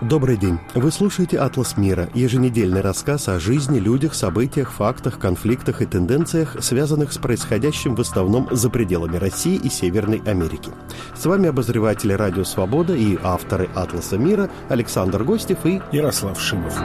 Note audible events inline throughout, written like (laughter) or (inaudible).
Добрый день. Вы слушаете «Атлас мира» – еженедельный рассказ о жизни, людях, событиях, фактах, конфликтах и тенденциях, связанных с происходящим в основном за пределами России и Северной Америки. С вами обозреватели «Радио Свобода» и авторы «Атласа мира» Александр Гостев и Ярослав Шимов.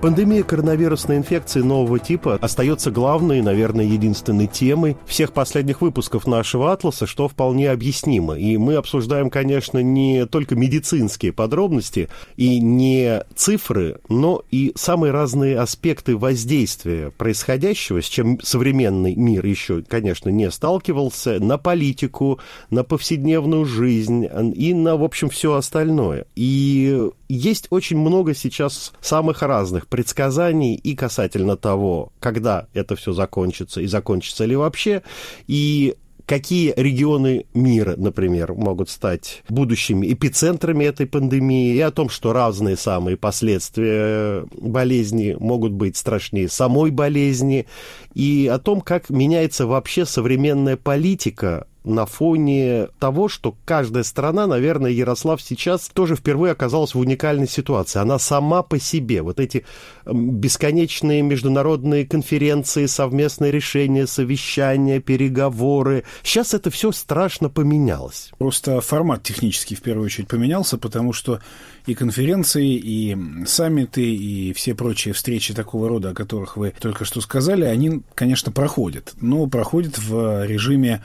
Пандемия коронавирусной инфекции нового типа остается главной, наверное, единственной темой всех последних выпусков нашего «Атласа», что вполне объяснимо. И мы обсуждаем, конечно, не только медицинские подробности и не цифры, но и самые разные аспекты воздействия происходящего, с чем современный мир еще, конечно, не сталкивался, на политику, на повседневную жизнь и на, в общем, все остальное. И есть очень много сейчас самых разных предсказаний и касательно того, когда это все закончится и закончится ли вообще, и какие регионы мира, например, могут стать будущими эпицентрами этой пандемии, и о том, что разные самые последствия болезни могут быть страшнее самой болезни, и о том, как меняется вообще современная политика на фоне того, что каждая страна, наверное, Ярослав сейчас тоже впервые оказалась в уникальной ситуации. Она сама по себе. Вот эти бесконечные международные конференции, совместные решения, совещания, переговоры. Сейчас это все страшно поменялось. Просто формат технический в первую очередь поменялся, потому что и конференции, и саммиты, и все прочие встречи такого рода, о которых вы только что сказали, они, конечно, проходят. Но проходят в режиме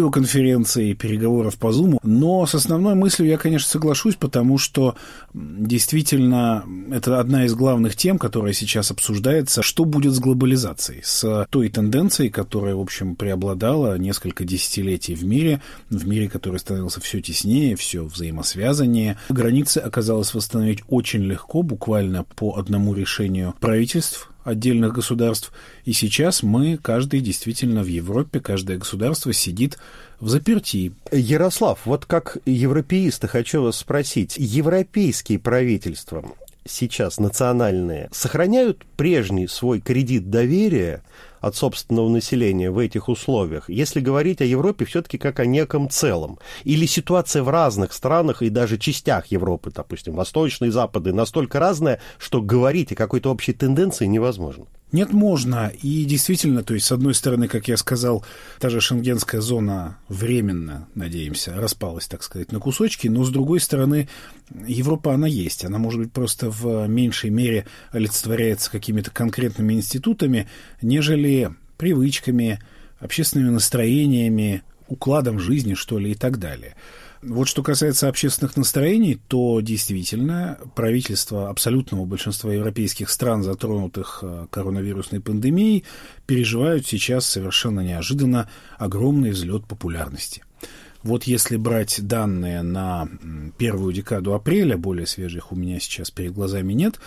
видеоконференции, переговоров по Zoom. Но с основной мыслью я, конечно, соглашусь, потому что действительно это одна из главных тем, которая сейчас обсуждается. Что будет с глобализацией? С той тенденцией, которая, в общем, преобладала несколько десятилетий в мире, в мире, который становился все теснее, все взаимосвязаннее. Границы оказалось восстановить очень легко, буквально по одному решению правительств отдельных государств. И сейчас мы, каждый действительно в Европе, каждое государство сидит в заперти. Ярослав, вот как европеиста хочу вас спросить. Европейские правительства сейчас национальные сохраняют прежний свой кредит доверия от собственного населения в этих условиях, если говорить о Европе все-таки как о неком целом? Или ситуация в разных странах и даже частях Европы, допустим, восточной и западной, настолько разная, что говорить о какой-то общей тенденции невозможно? Нет, можно. И действительно, то есть, с одной стороны, как я сказал, та же шенгенская зона временно, надеемся, распалась, так сказать, на кусочки, но с другой стороны, Европа, она есть. Она, может быть, просто в меньшей мере олицетворяется какими-то конкретными институтами, нежели привычками, общественными настроениями, укладом жизни, что ли, и так далее. Вот что касается общественных настроений, то действительно правительства абсолютного большинства европейских стран, затронутых э, коронавирусной пандемией, переживают сейчас совершенно неожиданно огромный взлет популярности. Вот если брать данные на первую декаду апреля, более свежих у меня сейчас перед глазами нет,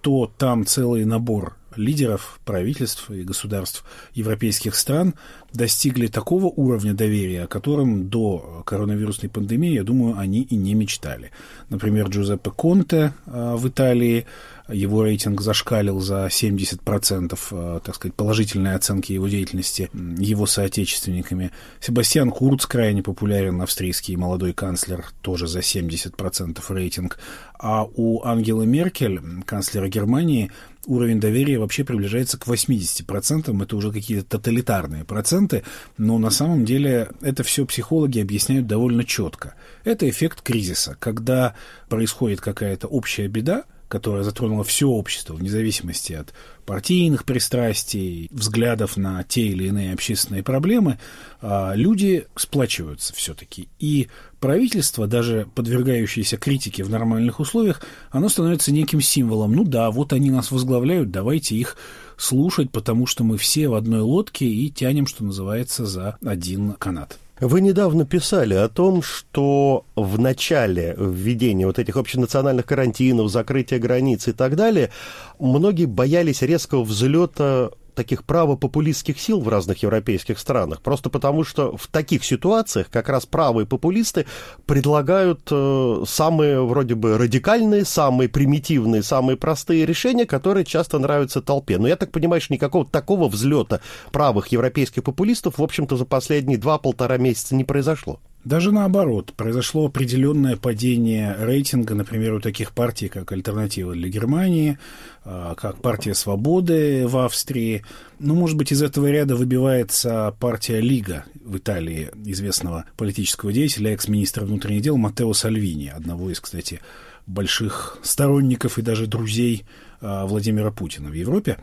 то там целый набор лидеров правительств и государств европейских стран достигли такого уровня доверия, о котором до коронавирусной пандемии, я думаю, они и не мечтали. Например, Джузеппе Конте э, в Италии его рейтинг зашкалил за 70%, э, так сказать, положительной оценки его деятельности его соотечественниками. Себастьян Курц крайне популярен, австрийский молодой канцлер, тоже за 70% рейтинг. А у Ангелы Меркель, канцлера Германии, уровень доверия вообще приближается к 80%. Это уже какие-то тоталитарные проценты, но на самом деле это все психологи объясняют довольно четко. Это эффект кризиса, когда происходит какая-то общая беда, которая затронула все общество, вне зависимости от партийных пристрастий, взглядов на те или иные общественные проблемы, а, люди сплачиваются все-таки. И правительство, даже подвергающееся критике в нормальных условиях, оно становится неким символом. Ну да, вот они нас возглавляют, давайте их слушать, потому что мы все в одной лодке и тянем, что называется, за один канат. Вы недавно писали о том, что в начале введения вот этих общенациональных карантинов, закрытия границ и так далее, многие боялись резкого взлета таких правопопулистских сил в разных европейских странах, просто потому что в таких ситуациях как раз правые популисты предлагают э, самые вроде бы радикальные, самые примитивные, самые простые решения, которые часто нравятся толпе. Но я так понимаю, что никакого такого взлета правых европейских популистов, в общем-то, за последние два-полтора месяца не произошло. Даже наоборот, произошло определенное падение рейтинга, например, у таких партий, как «Альтернатива для Германии», а, как «Партия свободы» в Австрии. Ну, может быть, из этого ряда выбивается партия «Лига» в Италии, известного политического деятеля, экс-министра внутренних дел Матео Сальвини, одного из, кстати, больших сторонников и даже друзей а, Владимира Путина в Европе.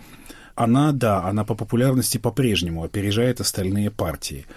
Она, да, она по популярности по-прежнему опережает остальные партии –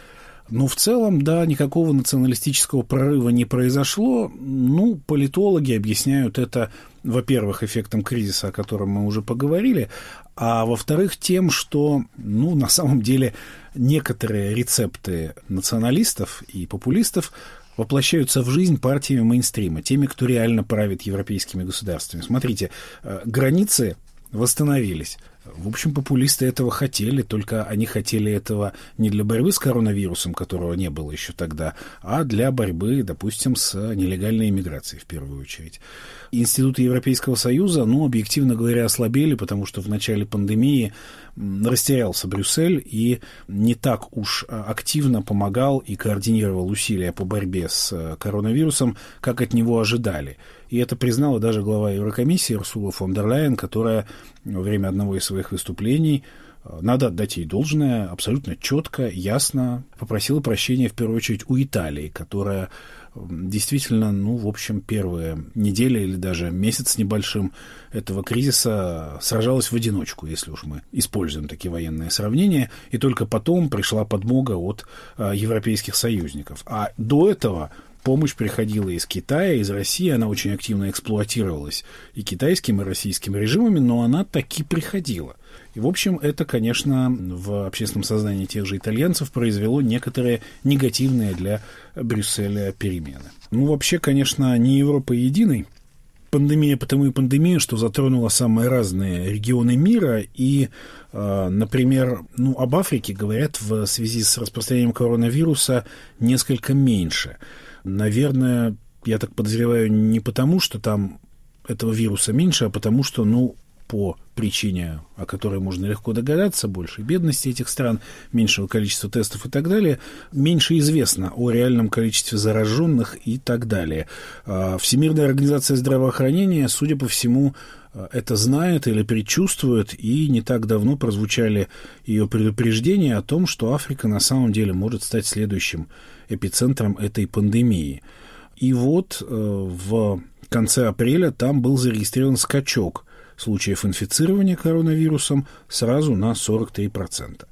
но в целом, да, никакого националистического прорыва не произошло. Ну, политологи объясняют это, во-первых, эффектом кризиса, о котором мы уже поговорили, а во-вторых, тем, что, ну, на самом деле, некоторые рецепты националистов и популистов воплощаются в жизнь партиями мейнстрима, теми, кто реально правит европейскими государствами. Смотрите, э, границы восстановились. В общем, популисты этого хотели, только они хотели этого не для борьбы с коронавирусом, которого не было еще тогда, а для борьбы, допустим, с нелегальной иммиграцией в первую очередь. Институты Европейского Союза, ну, объективно говоря, ослабели, потому что в начале пандемии растерялся Брюссель и не так уж а, активно помогал и координировал усилия по борьбе с э, коронавирусом, как от него ожидали. И это признала даже глава Еврокомиссии Урсула фон дер Лайен, которая во время одного из своих выступлений э, надо отдать ей должное, абсолютно четко, ясно попросила прощения в первую очередь у Италии, которая действительно, ну, в общем, первые недели или даже месяц небольшим этого кризиса сражалась в одиночку, если уж мы используем такие военные сравнения, и только потом пришла подмога от а, европейских союзников. А до этого помощь приходила из Китая, из России, она очень активно эксплуатировалась и китайским, и российским режимами, но она таки приходила. И, в общем, это, конечно, в общественном сознании тех же итальянцев произвело некоторые негативные для Брюсселя перемены. Ну, вообще, конечно, не Европа единой, пандемия потому и пандемия, что затронула самые разные регионы мира. И, э, например, ну, об Африке говорят в связи с распространением коронавируса несколько меньше. Наверное, я так подозреваю, не потому, что там этого вируса меньше, а потому что, ну, по причине, о которой можно легко догадаться, больше бедности этих стран, меньшего количества тестов и так далее, меньше известно о реальном количестве зараженных и так далее. А, Всемирная организация здравоохранения, судя по всему, это знает или предчувствует, и не так давно прозвучали ее предупреждения о том, что Африка на самом деле может стать следующим эпицентром этой пандемии. И вот э, в конце апреля там был зарегистрирован скачок случаев инфицирования коронавирусом сразу на 43%.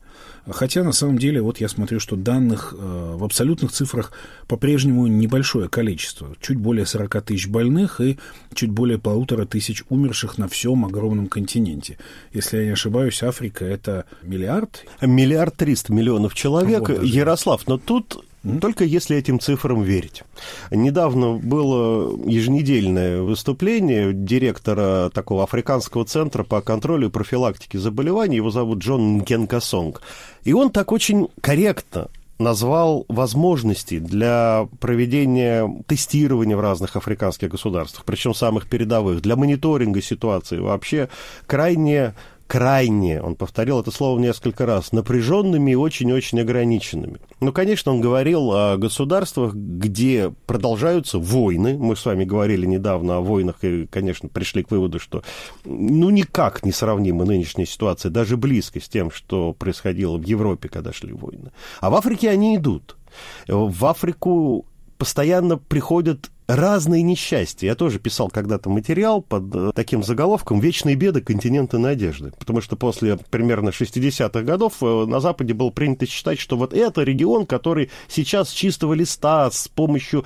Хотя на самом деле, вот я смотрю, что данных э, в абсолютных цифрах по-прежнему небольшое количество. Чуть более 40 тысяч больных и чуть более полутора тысяч умерших на всем огромном континенте. Если я не ошибаюсь, Африка это миллиард? Миллиард триста миллионов человек. Вот Ярослав, но тут только если этим цифрам верить. Недавно было еженедельное выступление директора такого африканского центра по контролю и профилактике заболеваний. Его зовут Джон Нкенкасонг. И он так очень корректно назвал возможности для проведения тестирования в разных африканских государствах, причем самых передовых, для мониторинга ситуации вообще крайне крайне, он повторил это слово несколько раз, напряженными и очень-очень ограниченными. Ну, конечно, он говорил о государствах, где продолжаются войны. Мы с вами говорили недавно о войнах и, конечно, пришли к выводу, что ну никак не сравнима нынешняя ситуация, даже близко с тем, что происходило в Европе, когда шли войны. А в Африке они идут. В Африку постоянно приходят разные несчастья. Я тоже писал когда-то материал под э, таким заголовком «Вечные беды континента надежды». Потому что после примерно 60-х годов э, на Западе было принято считать, что вот это регион, который сейчас с чистого листа, с помощью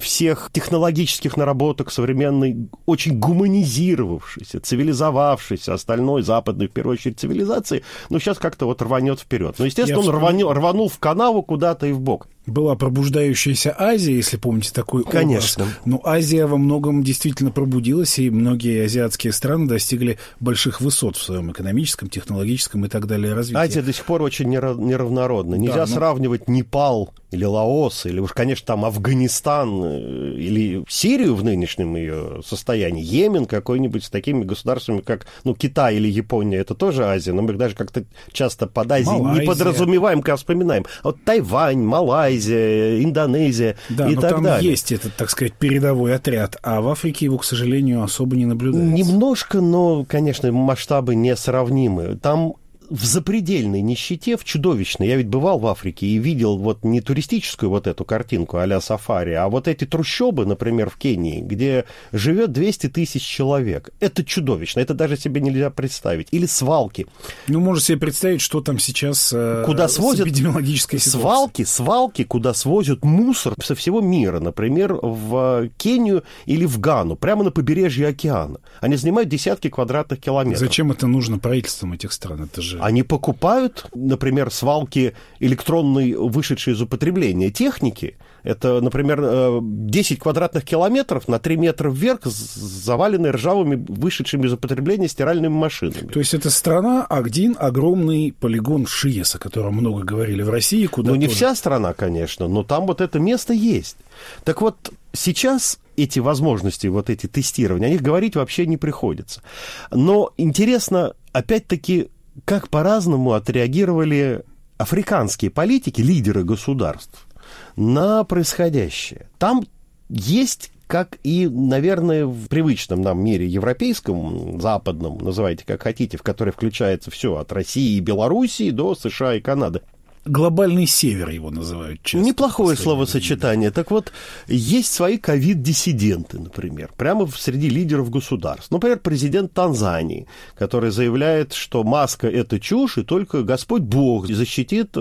всех технологических наработок современной, очень гуманизировавшейся, цивилизовавшейся остальной западной, в первую очередь, цивилизации, но сейчас как-то вот рванет вперед. Но, естественно, Я он рванул, рванул в канаву куда-то и в бок. Была пробуждающаяся Азия, если помните такой Конечно. образ. Но Азия во многом действительно пробудилась, и многие азиатские страны достигли больших высот в своем экономическом, технологическом и так далее развитии. Азия до сих пор очень неравнородна. Нельзя да, но... сравнивать Непал или Лаос, или уж, конечно, там Афганистан, э, или Сирию в нынешнем ее состоянии, Йемен какой-нибудь с такими государствами, как ну, Китай или Япония, это тоже Азия, но мы их даже как-то часто под Азией Малайзия. не подразумеваем, когда вспоминаем. А вот Тайвань, Малайзия, Индонезия да, и но так там далее. есть этот, так сказать, передовой отряд, а в Африке его, к сожалению, особо не наблюдается. Немножко, но, конечно, масштабы несравнимы. Там в запредельной нищете, в чудовищной. Я ведь бывал в Африке и видел вот не туристическую вот эту картинку а сафари, а вот эти трущобы, например, в Кении, где живет 200 тысяч человек. Это чудовищно, это даже себе нельзя представить. Или свалки. Ну, можно себе представить, что там сейчас э, куда свозят эпидемиологической ситуацией. Свалки, свалки, куда свозят мусор со всего мира, например, в Кению или в Гану, прямо на побережье океана. Они занимают десятки квадратных километров. Зачем это нужно правительствам этих стран? Это же они покупают, например, свалки электронной, вышедшей из употребления техники. Это, например, 10 э, квадратных километров на 3 метра вверх, заваленные ржавыми, вышедшими из употребления стиральными машинами. То есть это страна, один огромный полигон ШИЕС, о котором много говорили в России. Куда ну, не тоже... вся страна, конечно, но там вот это место есть. Так вот, сейчас эти возможности, вот эти тестирования, о них говорить вообще не приходится. Но интересно, опять-таки, как по-разному отреагировали африканские политики, лидеры государств, на происходящее. Там есть как и, наверное, в привычном нам мире европейском, западном, называйте как хотите, в который включается все от России и Белоруссии до США и Канады. Глобальный север его называют часто. Неплохое словосочетание. Так вот, есть свои ковид-диссиденты, например, прямо среди лидеров государств. Например, президент Танзании, который заявляет, что маска – это чушь, и только Господь Бог защитит э,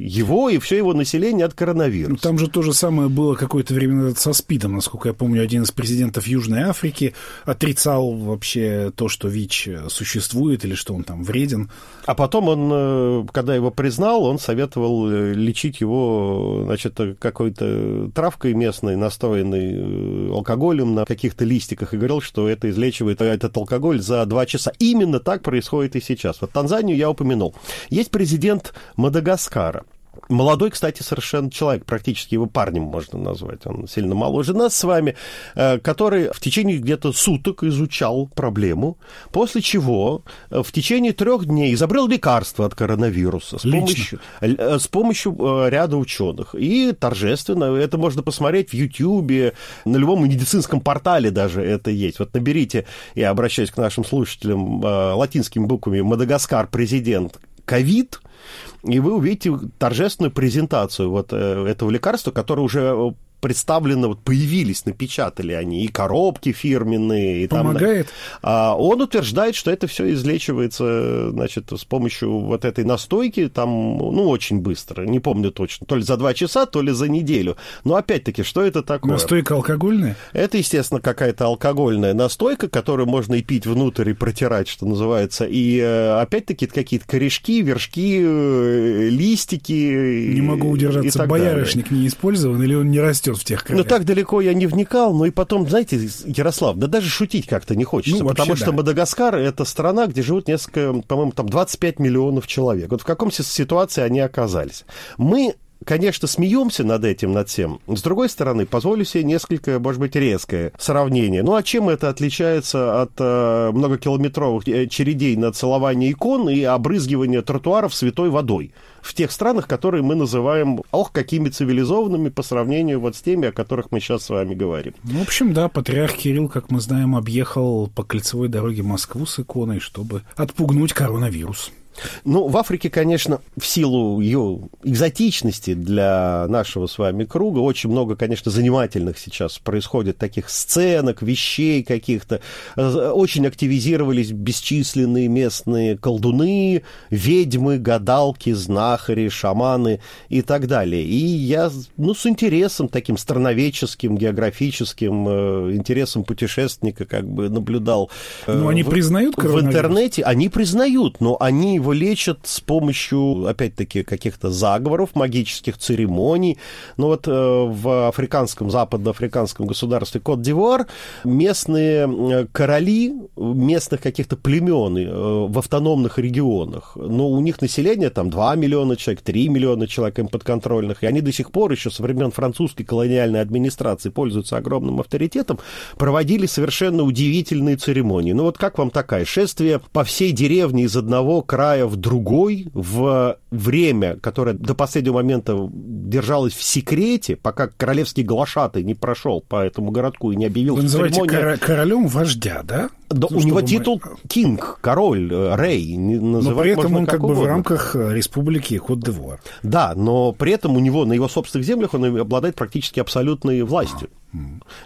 его и все его население от коронавируса. Ну, там же то же самое было какое-то время со СПИДом. Насколько я помню, один из президентов Южной Африки отрицал вообще то, что ВИЧ существует или что он там вреден. А потом он, э, когда его признал, он советовал э, лечить его, значит, какой-то травкой местной, настоянной э, алкоголем на каких-то листиках, и говорил, что это излечивает этот алкоголь за два часа. Именно так происходит и сейчас. Вот Танзанию я упомянул. Есть президент Мадагаскара. Молодой, кстати, совершенно человек, практически его парнем можно назвать, он сильно моложе нас с вами, э, который в течение где-то суток изучал проблему, после чего э, в течение трех дней изобрел лекарство от коронавируса с помощью, э, с помощью ряда ученых. И торжественно, это можно посмотреть в Ютьюбе, на любом медицинском портале даже это есть. Вот наберите, я обращаюсь к нашим слушателям латинскими буквами, Мадагаскар президент ковид, и вы увидите торжественную презентацию вот э, этого лекарства, которое уже представлено, вот появились, напечатали они, и коробки фирменные. И Помогает? Там, он утверждает, что это все излечивается, значит, с помощью вот этой настойки, там, ну, очень быстро, не помню точно, то ли за два часа, то ли за неделю. Но, опять-таки, что это такое? Настойка алкогольная? Это, естественно, какая-то алкогольная настойка, которую можно и пить внутрь, и протирать, что называется. И, э, опять-таки, какие-то корешки, вершки, э, листики. Не могу удержаться, боярышник далее. не использован, или он не растет? Растет в тех краях. Ну, так далеко я не вникал, ну и потом, знаете, Ярослав, да даже шутить как-то не хочется, ну, потому что да. Мадагаскар — это страна, где живут несколько, по-моему, там 25 миллионов человек. Вот в каком ситуации они оказались. Мы конечно, смеемся над этим, над всем. С другой стороны, позволю себе несколько, может быть, резкое сравнение. Ну, а чем это отличается от э, многокилометровых э, чередей на целование икон и обрызгивания тротуаров святой водой? В тех странах, которые мы называем, ох, какими цивилизованными по сравнению вот с теми, о которых мы сейчас с вами говорим. Ну, в общем, да, патриарх Кирилл, как мы знаем, объехал по кольцевой дороге Москву с иконой, чтобы отпугнуть коронавирус. Ну, в Африке, конечно, в силу ее экзотичности для нашего с вами круга, очень много, конечно, занимательных сейчас происходит таких сценок, вещей каких-то. Очень активизировались бесчисленные местные колдуны, ведьмы, гадалки, знахари, шаманы и так далее. И я, ну, с интересом таким страноведческим, географическим, э, интересом путешественника как бы наблюдал. Э, ну, они в, признают В интернете. Они признают, но они его лечат с помощью, опять-таки, каких-то заговоров, магических церемоний. Но вот э, в африканском, западноафриканском государстве Кот-Дивуар местные э, короли местных каких-то племен э, в автономных регионах, но у них население там 2 миллиона человек, 3 миллиона человек им подконтрольных, и они до сих пор еще со времен французской колониальной администрации пользуются огромным авторитетом, проводили совершенно удивительные церемонии. Ну вот как вам такая? Шествие по всей деревне из одного края в другой в время, которое до последнего момента держалось в секрете, пока королевский глашатый не прошел по этому городку и не объявил Вы называете церемонию... королем вождя, да? Да, ну, у него титул мы... кинг, король, э, рей. Но при этом он как, как бы в рамках э, республики Кот-д'Ивуар. Да, но при этом у него на его собственных землях он обладает практически абсолютной властью.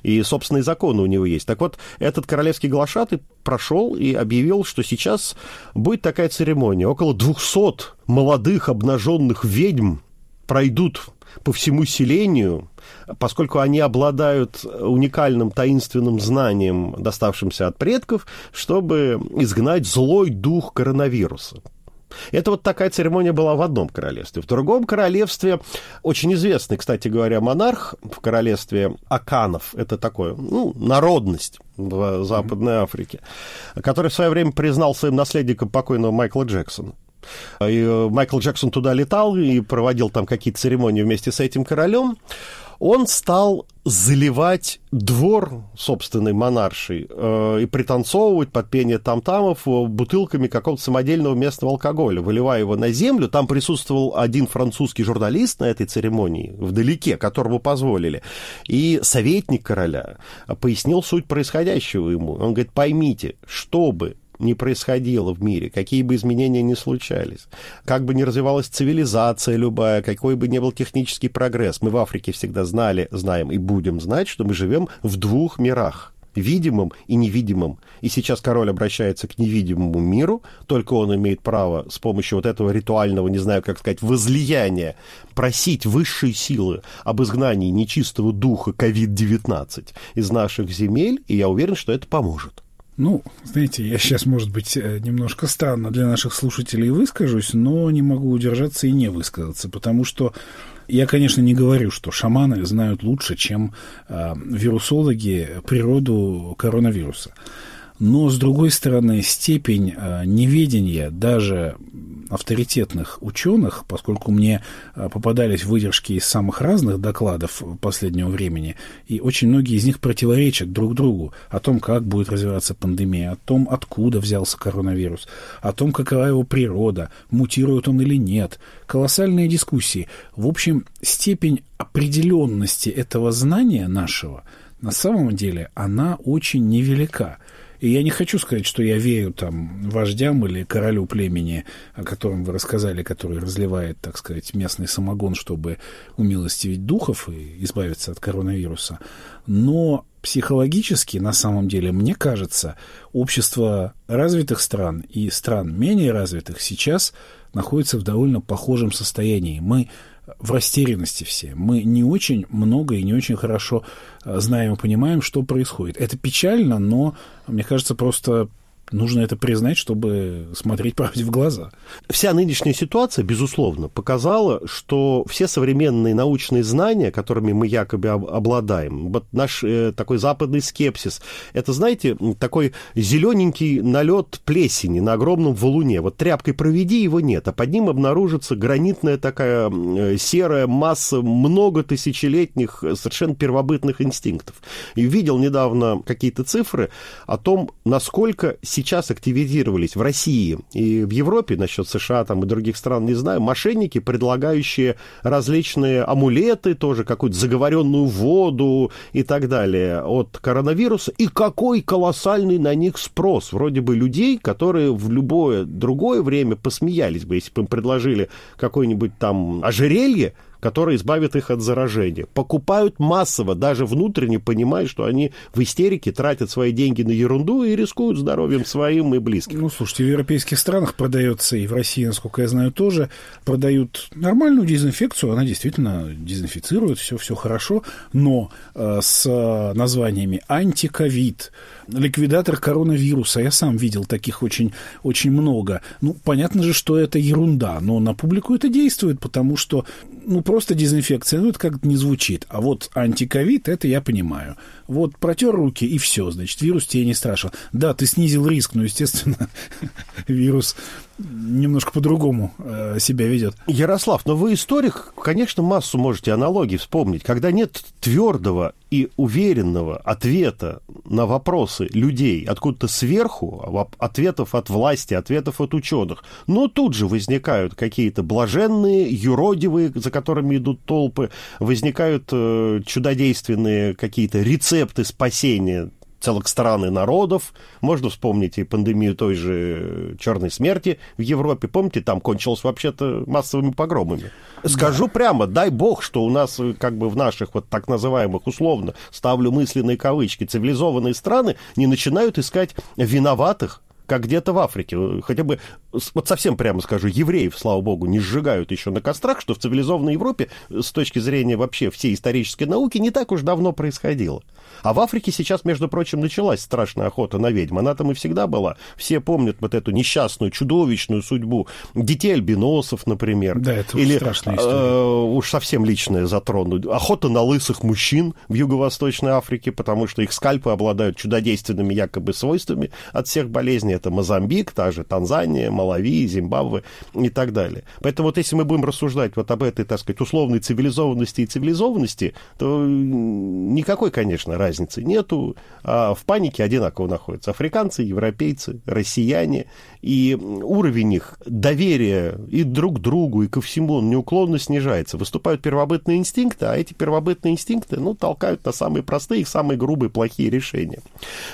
И собственные законы у него есть. Так вот, этот королевский глашатый прошел и объявил, что сейчас будет такая церемония. Около 200 молодых обнаженных ведьм пройдут по всему селению, поскольку они обладают уникальным таинственным знанием, доставшимся от предков, чтобы изгнать злой дух коронавируса. Это вот такая церемония была в одном королевстве. В другом королевстве очень известный, кстати говоря, монарх в королевстве Аканов, это такое, ну, народность в Западной Африке, который в свое время признал своим наследником покойного Майкла Джексона. И э, Майкл Джексон туда летал и проводил там какие-то церемонии вместе с этим королем. Он стал заливать двор собственной монаршей э, и пританцовывать под пение там-тамов э, бутылками какого-то самодельного местного алкоголя, выливая его на землю. Там присутствовал один французский журналист на этой церемонии, вдалеке, которому позволили. И советник короля пояснил суть происходящего ему. Он говорит, поймите, чтобы ни происходило в мире, какие бы изменения ни случались, как бы ни развивалась цивилизация любая, какой бы ни был технический прогресс, мы в Африке всегда знали, знаем и будем знать, что мы живем в двух мирах видимым и невидимым. И сейчас король обращается к невидимому миру, только он имеет право с помощью вот этого ритуального, не знаю, как сказать, возлияния просить высшие силы об изгнании нечистого духа COVID-19 из наших земель, и я уверен, что это поможет. Ну, знаете, я сейчас, может быть, э, немножко странно для наших слушателей выскажусь, но не могу удержаться и не высказаться, потому что я, конечно, не говорю, что шаманы знают лучше, чем э, вирусологи природу коронавируса. Но, с другой стороны, степень э, неведения даже авторитетных ученых, поскольку мне а, попадались выдержки из самых разных докладов последнего времени, и очень многие из них противоречат друг другу о том, как будет развиваться пандемия, о том, откуда взялся коронавирус, о том, какова его природа, мутирует он или нет. Колоссальные дискуссии. В общем, степень определенности этого знания нашего на самом деле она очень невелика. И я не хочу сказать, что я верю там вождям или королю племени, о котором вы рассказали, который разливает, так сказать, местный самогон, чтобы умилостивить духов и избавиться от коронавируса. Но психологически, на самом деле, мне кажется, общество развитых стран и стран менее развитых сейчас находится в довольно похожем состоянии. Мы в растерянности все. Мы не очень много и не очень хорошо э, знаем и понимаем, что происходит. Это печально, но, мне кажется, просто нужно это признать, чтобы смотреть правде в глаза. Вся нынешняя ситуация, безусловно, показала, что все современные научные знания, которыми мы якобы обладаем, вот наш э, такой западный скепсис, это, знаете, такой зелененький налет плесени на огромном валуне. Вот тряпкой проведи, его нет, а под ним обнаружится гранитная такая э, серая масса много тысячелетних э, совершенно первобытных инстинктов. И видел недавно какие-то цифры о том, насколько сейчас сейчас активизировались в России и в Европе, насчет США там, и других стран, не знаю, мошенники, предлагающие различные амулеты, тоже какую-то заговоренную воду и так далее от коронавируса. И какой колоссальный на них спрос. Вроде бы людей, которые в любое другое время посмеялись бы, если бы им предложили какое-нибудь там ожерелье, которое избавит их от заражения. Покупают массово, даже внутренне понимая, что они в истерике тратят свои деньги на ерунду и рискуют здоровьем своим и близким. Ну, слушайте, в европейских странах продается, и в России, насколько я знаю, тоже продают нормальную дезинфекцию, она действительно дезинфицирует, все, все хорошо, но э, с названиями антиковид, ликвидатор коронавируса, я сам видел таких очень, очень много. Ну, понятно же, что это ерунда, но на публику это действует, потому что, ну, просто дезинфекция, ну, это как-то не звучит. А вот антиковид, это я понимаю. Вот протер руки, и все, значит, вирус тебе не страшен. Да, ты снизил риск, но, естественно, (laughs) вирус немножко по-другому э, себя ведет. Ярослав, но вы историк, конечно, массу можете аналогий вспомнить. Когда нет твердого и уверенного ответа на вопросы людей. Откуда-то сверху, ответов от власти, ответов от ученых, но тут же возникают какие-то блаженные, юродивые, за которыми идут толпы, возникают э, чудодейственные какие-то рецепты спасения целых стран и народов. Можно вспомнить и пандемию той же черной смерти в Европе. Помните, там кончилось вообще-то массовыми погромами. Скажу да. прямо, дай бог, что у нас как бы в наших вот так называемых условно, ставлю мысленные кавычки, цивилизованные страны не начинают искать виноватых как где-то в Африке. Хотя бы, вот совсем прямо скажу, евреев, слава богу, не сжигают еще на кострах, что в цивилизованной Европе с точки зрения вообще всей исторической науки не так уж давно происходило. А в Африке сейчас, между прочим, началась страшная охота на ведьм. Она там и всегда была. Все помнят вот эту несчастную, чудовищную судьбу детей альбиносов, например. Да, это Или, страшная история. Э, уж совсем личное затрону. Охота на лысых мужчин в Юго-Восточной Африке, потому что их скальпы обладают чудодейственными якобы свойствами от всех болезней. Это Мозамбик, та же Танзания, Малави, Зимбабве и так далее. Поэтому вот если мы будем рассуждать вот об этой, так сказать, условной цивилизованности и цивилизованности, то никакой, конечно, разницы нету, а в панике одинаково находятся африканцы, европейцы, россияне, и уровень их доверия и друг другу, и ко всему он неуклонно снижается. Выступают первобытные инстинкты, а эти первобытные инстинкты, ну, толкают на самые простые, самые грубые, плохие решения.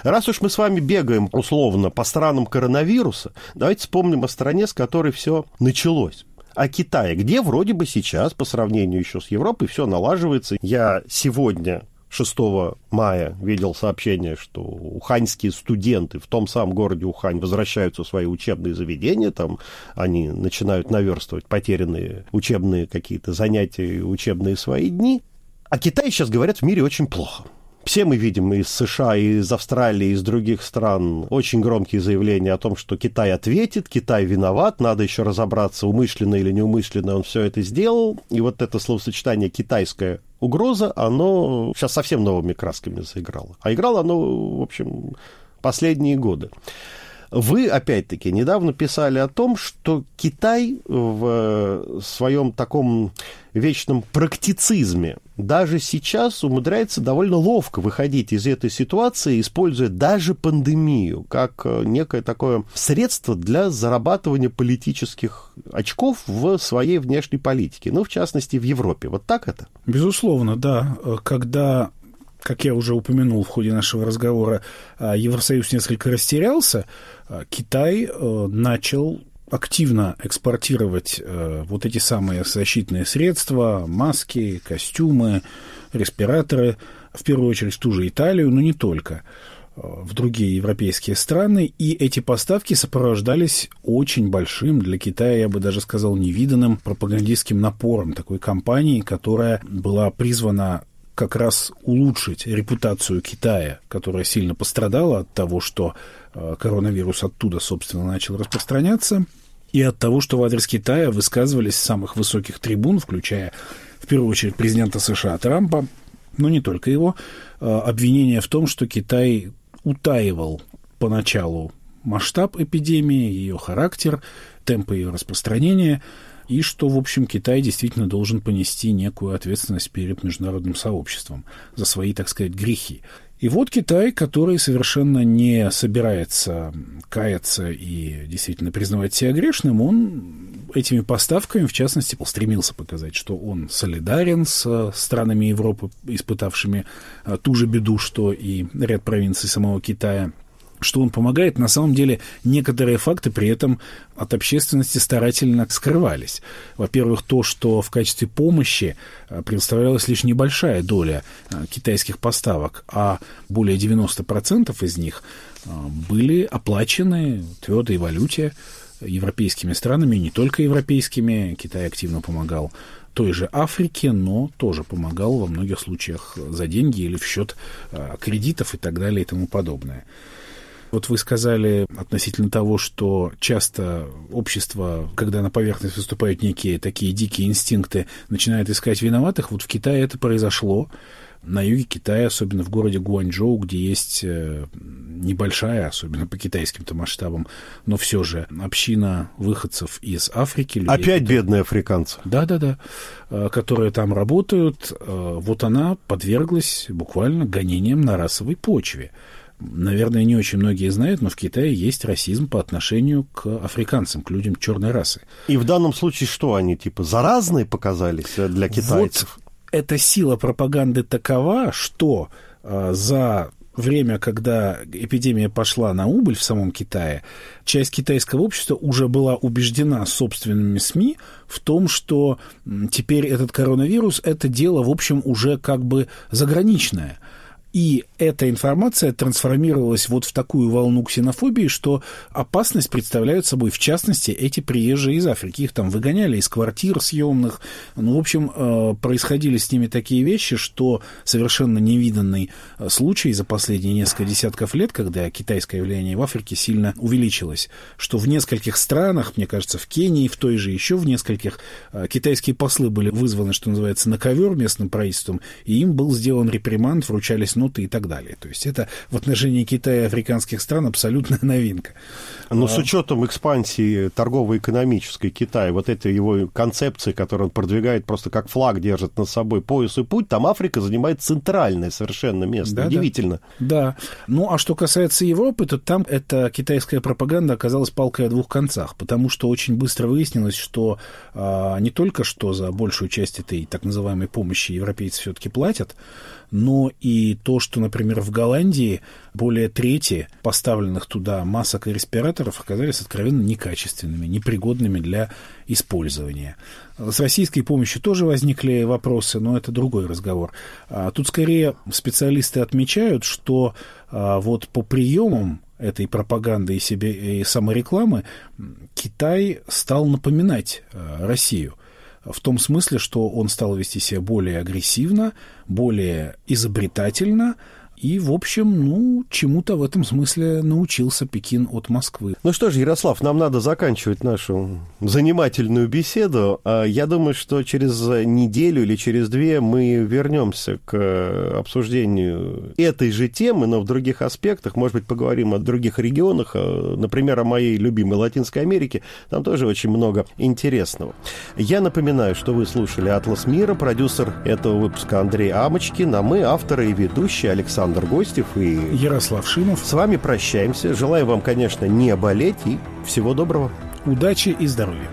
Раз уж мы с вами бегаем, условно, по странам коронавируса, давайте вспомним о стране, с которой все началось о Китае, где вроде бы сейчас, по сравнению еще с Европой, все налаживается. Я сегодня 6 мая видел сообщение, что уханьские студенты в том самом городе Ухань возвращаются в свои учебные заведения, там они начинают наверстывать потерянные учебные какие-то занятия, учебные свои дни. А Китай сейчас, говорят, в мире очень плохо. Все мы видим из США, из Австралии, из других стран очень громкие заявления о том, что Китай ответит, Китай виноват, надо еще разобраться, умышленно или неумышленно он все это сделал. И вот это словосочетание «китайская угроза», оно сейчас совсем новыми красками заиграло. А играло оно, в общем, последние годы. Вы, опять-таки, недавно писали о том, что Китай в своем таком вечном практицизме даже сейчас умудряется довольно ловко выходить из этой ситуации, используя даже пандемию как некое такое средство для зарабатывания политических очков в своей внешней политике, ну, в частности, в Европе. Вот так это? Безусловно, да. Когда как я уже упомянул в ходе нашего разговора, а, Евросоюз несколько растерялся, а, Китай э, начал активно экспортировать э, вот эти самые защитные средства, маски, костюмы, респираторы, в первую очередь в ту же Италию, но не только, э, в другие европейские страны, и эти поставки сопровождались очень большим для Китая, я бы даже сказал, невиданным пропагандистским напором такой компании, которая была призвана как раз улучшить репутацию Китая, которая сильно пострадала от того, что э, коронавирус оттуда, собственно, начал распространяться, и от того, что в адрес Китая высказывались с самых высоких трибун, включая, в первую очередь, президента США Трампа, но не только его, э, обвинения в том, что Китай утаивал поначалу масштаб эпидемии, ее характер, темпы ее распространения – и что, в общем, Китай действительно должен понести некую ответственность перед международным сообществом за свои, так сказать, грехи. И вот Китай, который совершенно не собирается каяться и действительно признавать себя грешным, он этими поставками, в частности, стремился показать, что он солидарен с странами Европы, испытавшими а, ту же беду, что и ряд провинций самого Китая – что он помогает, на самом деле некоторые факты при этом от общественности старательно скрывались. Во-первых, то, что в качестве помощи э, предоставлялась лишь небольшая доля э, китайских поставок, а более 90% из них э, были оплачены в твердой валюте европейскими странами, не только европейскими. Китай активно помогал той же Африке, но тоже помогал во многих случаях за деньги или в счет кредитов и так далее и тому подобное. Вот вы сказали относительно того, что часто общество, когда на поверхность выступают некие такие дикие инстинкты, начинает искать виноватых. Вот в Китае это произошло. На юге Китая, особенно в городе Гуанчжоу, где есть э, небольшая, особенно по китайским-то масштабам, но все же община выходцев из Африки. Людей, Опять которые... бедные африканцы. Да-да-да, э, которые там работают. Э, вот она подверглась буквально гонениям на расовой почве. Наверное, не очень многие знают, но в Китае есть расизм по отношению к африканцам, к людям черной расы. И в данном случае что они, типа, заразные показались для китайцев? Вот эта сила пропаганды такова, что э, за время, когда эпидемия пошла на убыль в самом Китае, часть китайского общества уже была убеждена собственными СМИ в том, что теперь этот коронавирус – это дело, в общем, уже как бы заграничное – и эта информация трансформировалась вот в такую волну ксенофобии, что опасность представляют собой, в частности, эти приезжие из Африки. Их там выгоняли из квартир съемных. Ну, в общем, э, происходили с ними такие вещи, что совершенно невиданный э, случай за последние несколько десятков лет, когда китайское влияние в Африке сильно увеличилось, что в нескольких странах, мне кажется, в Кении, в той же еще в нескольких, э, китайские послы были вызваны, что называется, на ковер местным правительством, и им был сделан реприманд, вручались ноты и так далее. То есть это в отношении Китая и африканских стран абсолютная (laughs) новинка. Но а... с учетом экспансии торгово-экономической Китая, вот этой его концепции, которую он продвигает просто как флаг держит над собой пояс и путь, там Африка занимает центральное совершенно место. Да, Удивительно. Да. да. Ну, а что касается Европы, то там эта китайская пропаганда оказалась палкой о двух концах, потому что очень быстро выяснилось, что а, не только что за большую часть этой так называемой помощи европейцы все-таки платят, но и то, что, например, в Голландии более трети поставленных туда масок и респираторов оказались откровенно некачественными, непригодными для использования. С российской помощью тоже возникли вопросы, но это другой разговор. А тут скорее специалисты отмечают, что а, вот по приемам этой пропаганды и, себе, и саморекламы Китай стал напоминать а, Россию в том смысле, что он стал вести себя более агрессивно, более изобретательно, и, в общем, ну, чему-то в этом смысле научился Пекин от Москвы. Ну что ж, Ярослав, нам надо заканчивать нашу занимательную беседу. А я думаю, что через неделю или через две мы вернемся к обсуждению этой же темы, но в других аспектах. Может быть, поговорим о других регионах, а, например, о моей любимой Латинской Америке. Там тоже очень много интересного. Я напоминаю, что вы слушали «Атлас мира», продюсер этого выпуска Андрей Амочкин, а мы, авторы и ведущие Александр Александр Гостев и Ярослав Шимов. С вами прощаемся. Желаю вам, конечно, не болеть и всего доброго. Удачи и здоровья.